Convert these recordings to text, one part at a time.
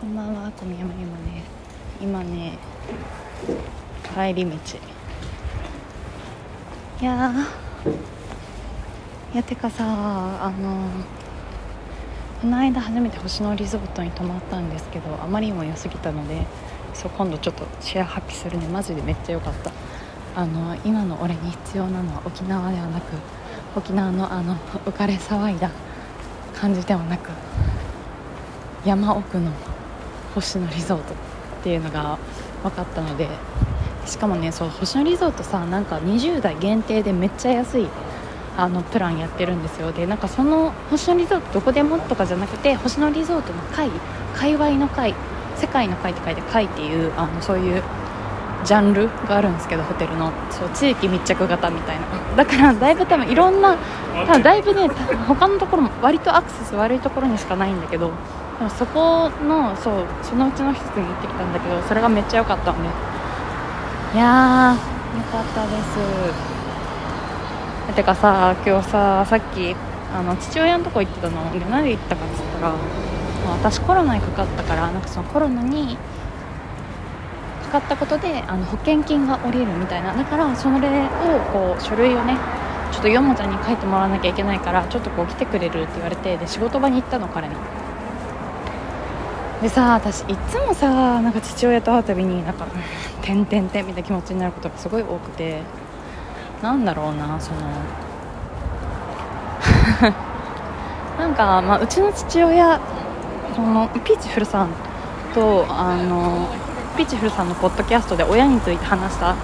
こんばんは小宮山ゆまです。今ね帰り道。いやいやてかさあのこの間初めて星野リゾートに泊まったんですけどあまりにも良すぎたのでそう今度ちょっとシェア発揮するね。マジでめっちゃ良かった。あの今の俺に必要なのは沖縄ではなく沖縄のあの浮かれ騒いだ感じではなく山奥の星野リゾートっていうのが分かったのでしかもねそう星野リゾートさなんか20代限定でめっちゃ安いあのプランやってるんですよ。でなんかその星野リゾートどこでもとかじゃなくて星野リゾートの会界隈の会世界の会って書いて会っていうあのそういうジャンルがあるんですけどホテルの。そう地域密着型みたいな。だからだいぶ多分いろんな多分だいぶね他のところも割とアクセス悪いところにしかないんだけどでもそこのそうそのうちの一つに行ってきたんだけどそれがめっちゃ良かったんでいやー。よかったです。てかさ今日ささっきあの父親のとこ行ってたので何で行ったかっつったら私コロナにかかったからなんかそのコロナにかかったことであの保険金が下りるみたいな。だからそれをこう書類をねちょっとヨモちゃんに書いてもらわなきゃいけないからちょっとこう来てくれるって言われてで仕事場に行ったの彼にでさ私いつもさなんか父親と会うたびになんか「てんてんてん」みたいな気持ちになることがすごい多くてなんだろうなその なんか、まあ、うちの父親そのピーチフルさんとあのピーチフルさんのポッドキャストで親について話した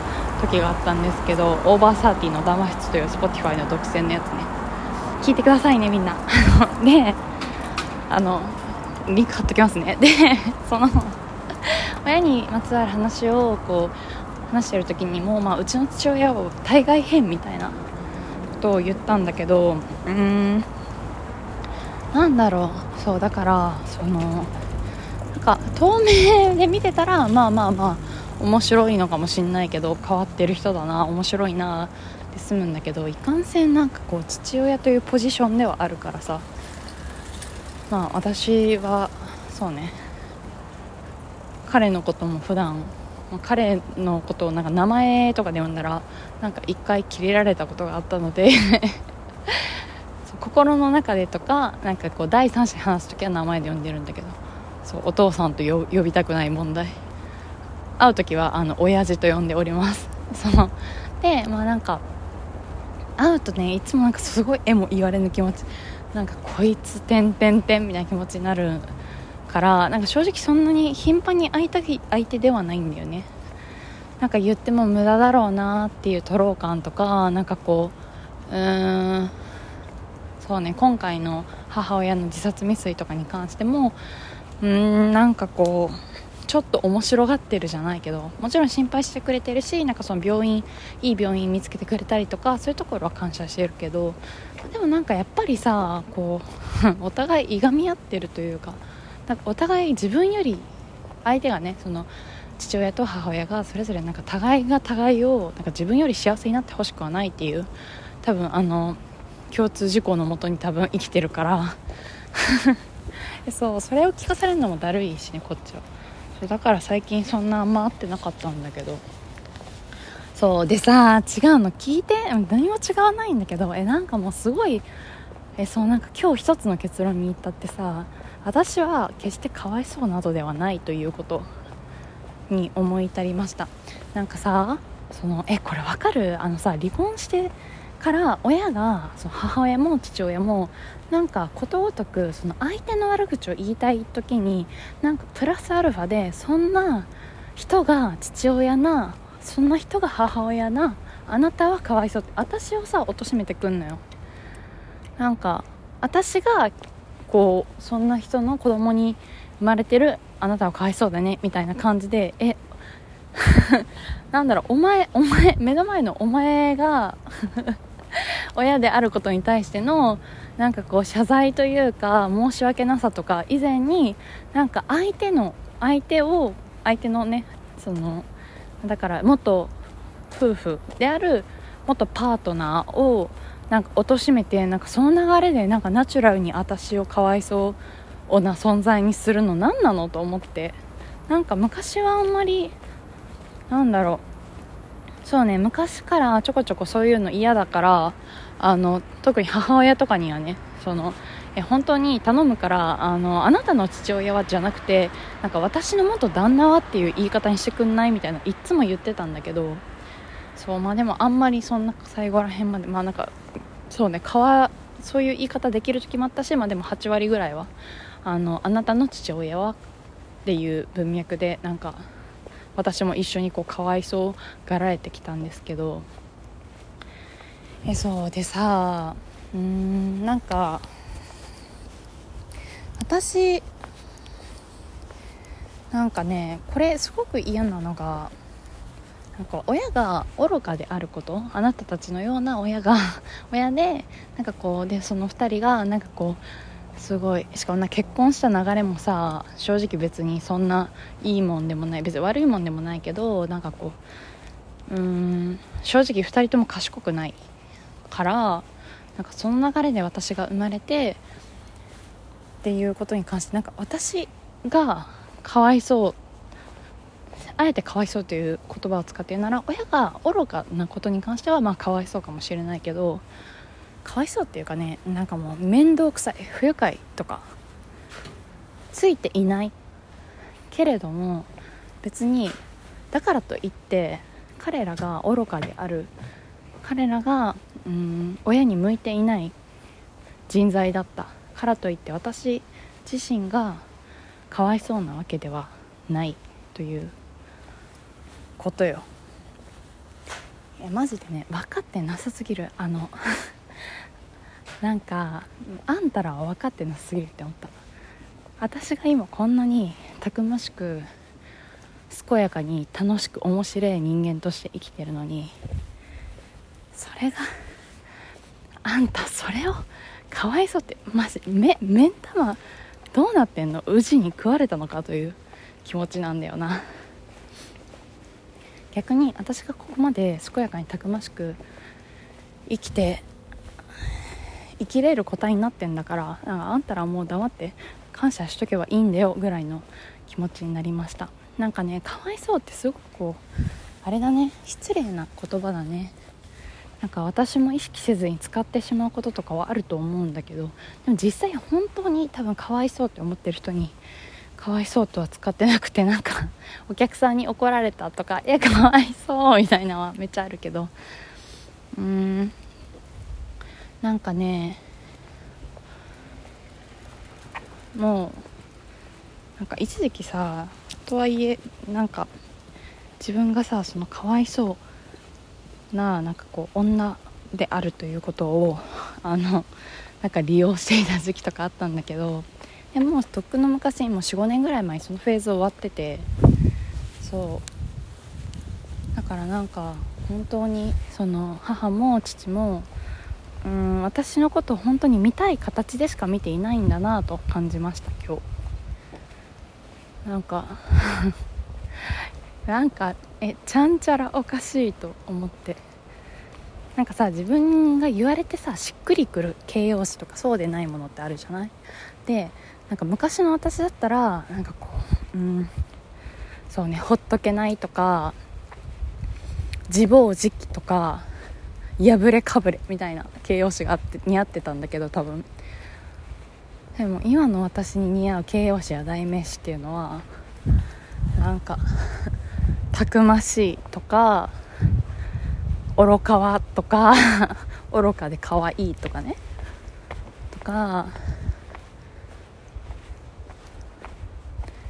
時があったんですけどオーバーサーティーの談話室という Spotify の独占のやつね。聞いてくださいねみんな。であのリンク貼っときますね。でその親にまつわる話をこう話してる時にも、まあ、うちの父親を対外編みたいなことを言ったんだけどうーんなんだろう。そうだからそのなんか透明で見てたらまあまあまあ面白いのかもしんないけど変わってる人だな面白いなって済むんだけどいかんせんなんかこう父親というポジションではあるからさ。まあ私はそうね。彼のことも普段彼のことをなんか名前とかで呼んだらなんか一回キレられたことがあったので 心の中でとかなんかこう第三者に話す時は名前で呼んでるんだけどそうお父さんと呼びたくない問題。会う時はあの親父と呼んでおります。そのでまあなんか会うとねいつもなんかすごい絵も言われぬ気持ち。なんかこいつてんてんてんみたいな気持ちになるからなんか正直そんなに頻繁に会いたい相手ではないんだよね。なんか言っても無駄だろうなっていうとろう感とかなんかこううーんそうね今回の母親の自殺未遂とかに関してもうーんなんかこうちょっと面白がってるじゃないけどもちろん心配してくれてるしなんかその病院いい病院見つけてくれたりとかそういうところは感謝してるけどでもなんかやっぱりさこう お互いいがみ合ってるというかなんかお互い自分より相手がねその父親と母親がそれぞれなんか互いが互いをなんか自分より幸せになってほしくはないっていう多分あの共通事項のもとに多分生きてるから。そうそれを聞かされるのもだるいしねこっちは。そうだから最近そんなあんま会ってなかったんだけど。そうでさ違うの聞いて。何も違わないんだけど。えなんかもうすごいえそうなんか今日一つの結論に至ってさ私は決してかわいそうなどではないということに思い至りました。なんかさそのえこれわかる？あのさ離婚してから親がその母親も父親もなんかことごとくその相手の悪口を言いたい時になんかプラスアルファでそんな人が父親なそんな人が母親なあなたはかわいそうって私をさ貶めてくんのよ。なんか私がこうそんな人の子供に生まれてるあなたはかわいそうだねみたいな感じでえ なんだろうお前お前目の前のお前が 親であることに対してのなんかこう謝罪というか申し訳なさとか以前になんか相手の相手を相手のねそのだから元夫婦である元パートナーをなんか貶めてなんかその流れでなんかナチュラルに私をかわいそうな存在にするの何なのと思って。なんか昔はあんまりなんだろう。そうね昔からちょこちょこそういうの嫌だからあの特に母親とかにはねそのえ本当に頼むからあのあなたの父親はじゃなくてなんか私の元旦那はっていう言い方にしてくんないみたいないっつも言ってたんだけどそうまあでもあんまりそんな最後らへんまでまあなんかそうねわそういう言い方できると決まったし、まあ、でも8割ぐらいはあのあなたの父親はっていう文脈でなんか私も一緒にこうかわいそうがられてきたんですけど。えそうでさうんなんか私なんかねこれすごく嫌なのがなんか親が愚かであることあなたたちのような親が親でなんかこうでその2人がなんかこうすごい。しかもな結婚した流れもさ正直別にそんないいもんでもない。別に悪いもんでもないけどなんかこううーん正直2人とも賢くないからなんかその流れで私が生まれてっていうことに関してなんか私がかわいそうあえてかわいそうという言葉を使って言うなら親が愚かなことに関してはまあかわいそうかもしれないけどかわいそうっていうかねなんかもう面倒くさい不愉快とかついていない。けれども別にだからといって彼らが愚かである。彼らがうん親に向いていない。人材だった。からといって私自身がかわいそうなわけではない。ということよ。いやマジでね分かってなさすぎる。あのなんかあんたらは分かってなすぎるって思った。私が今こんなにたくましく健やかに楽しく面白い人間として生きてるのにそれがあんたそれをかわいそうってマジ目目ん玉どうなってんの？宇治に食われたのかという気持ちなんだよな。逆に私がここまで健やかにたくましく生きて生きれる個体になってんだからなんかあんたらもう黙って感謝しとけばいいんだよぐらいの気持ちになりました。なんかねかわいそうってすごくこうあれだね失礼な言葉だね。なんか私も意識せずに使ってしまうこととかはあると思うんだけどでも実際本当に多分かわいそうって思ってる人にかわいそうとは使ってなくてなんか お客さんに怒られたとかいやかわいそうみたいなのはめっちゃあるけど。うーん。なんかねもうなんか一時期さとはいえなんか自分がさそのかわいそうななんかこう女であるということをあのなんか利用していた時期とかあったんだけどでもとっくの昔も45年ぐらい前にそのフェーズ終わっててそう。だからなんか本当にその母も父もうん私のことを本当に見たい形でしか見ていないんだなと感じました今日。なんか なんかえちゃんちゃらおかしいと思って。なんかさ自分が言われてさしっくりくる形容詞とかそうでないものってあるじゃない？でなんか昔の私だったらなんかこううんそうねほっとけないとか自暴自棄とか破れかぶれみたいな形容詞があって似合ってたんだけど多分。でも今の私に似合う形容詞や代名詞っていうのはなんかたくましいとか愚かわとか愚かで可愛いとかね。とか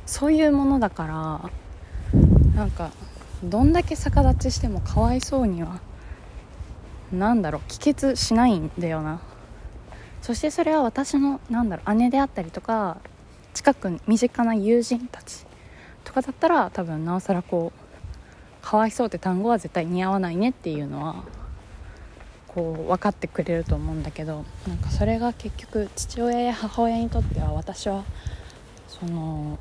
そういうものだからなんかどんだけ逆立ちしてもかわいそうにはなんだろう帰結しないんだよな。そしてそれは私のなんだろう姉であったりとか近く身近な友人たちとかだったら多分なおさらこうかわいそうって単語は絶対似合わないねっていうのはこう分かってくれると思うんだけどなんかそれが結局父親や母親にとっては私はその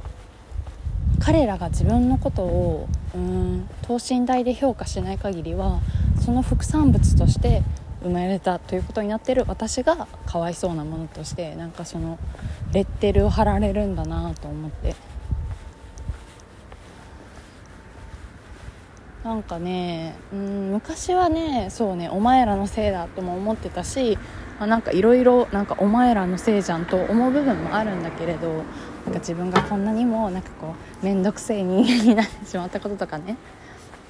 彼らが自分のことをうん等身大で評価しない限りはその副産物として生まれたということになってる私がかわいそうなものとしてなんかそのレッテルを貼られるんだなと思って。なんかねうん昔はねそうねお前らのせいだとも思ってたしあ、なんかいろいろお前らのせいじゃんと思う部分もあるんだけれどなんか自分がこんなにもなんかこう面倒くせえ人間になってしまったこととかね。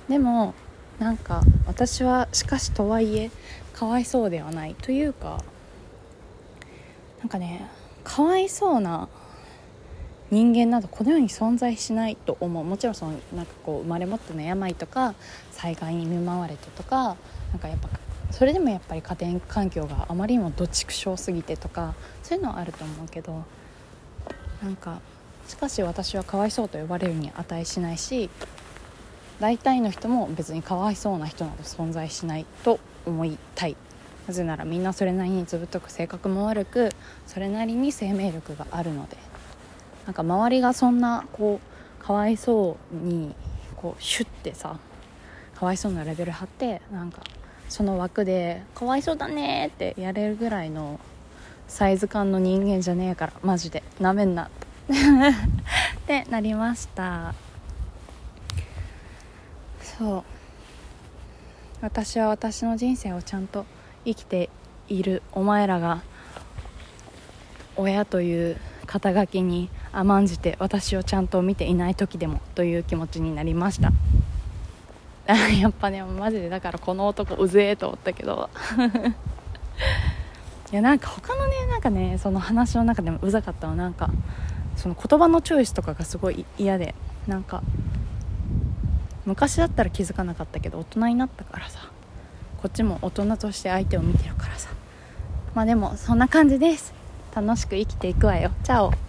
でもなんか私はしかしとはいえかわいそうではないというかなんかねかわいそうな人間などこの世に存在しないと思う。もちろんそのなんかこう生まれ持っての病とか災害に見舞われてとかなんかやっぱそれでもやっぱり家庭環境があまりにもどちくしょうすぎてとかそういうのはあると思うけどなんかしかし私はかわいそうと呼ばれるに値しないし大体の人も別にかわいそうな人など存在しないと思いたい。なぜならみんなそれなりにずぶとく性格も悪くそれなりに生命力があるので。なんか周りがそんなこうかわいそうにこうシュッてさかわいそうなレベル張ってなんかその枠で「かわいそうだね」ってやれるぐらいのサイズ感の人間じゃねえからマジで。なめんな。ってなりました。そう。私は私の人生をちゃんと生きているお前らが親という肩書きに甘んじて私をちゃんと見ていない時でもという気持ちになりました。やっぱねマジでだからこの男うぜえと思ったけど。いやなんか他のねなんかねその話の中でもうざかったのなんかその言葉のチョイスとかがすごい嫌で。なんか昔だったら気づかなかったけど大人になったからさ。こっちも大人として相手を見てるからさ。まあでもそんな感じです。楽しく生きていくわよ。チャオ。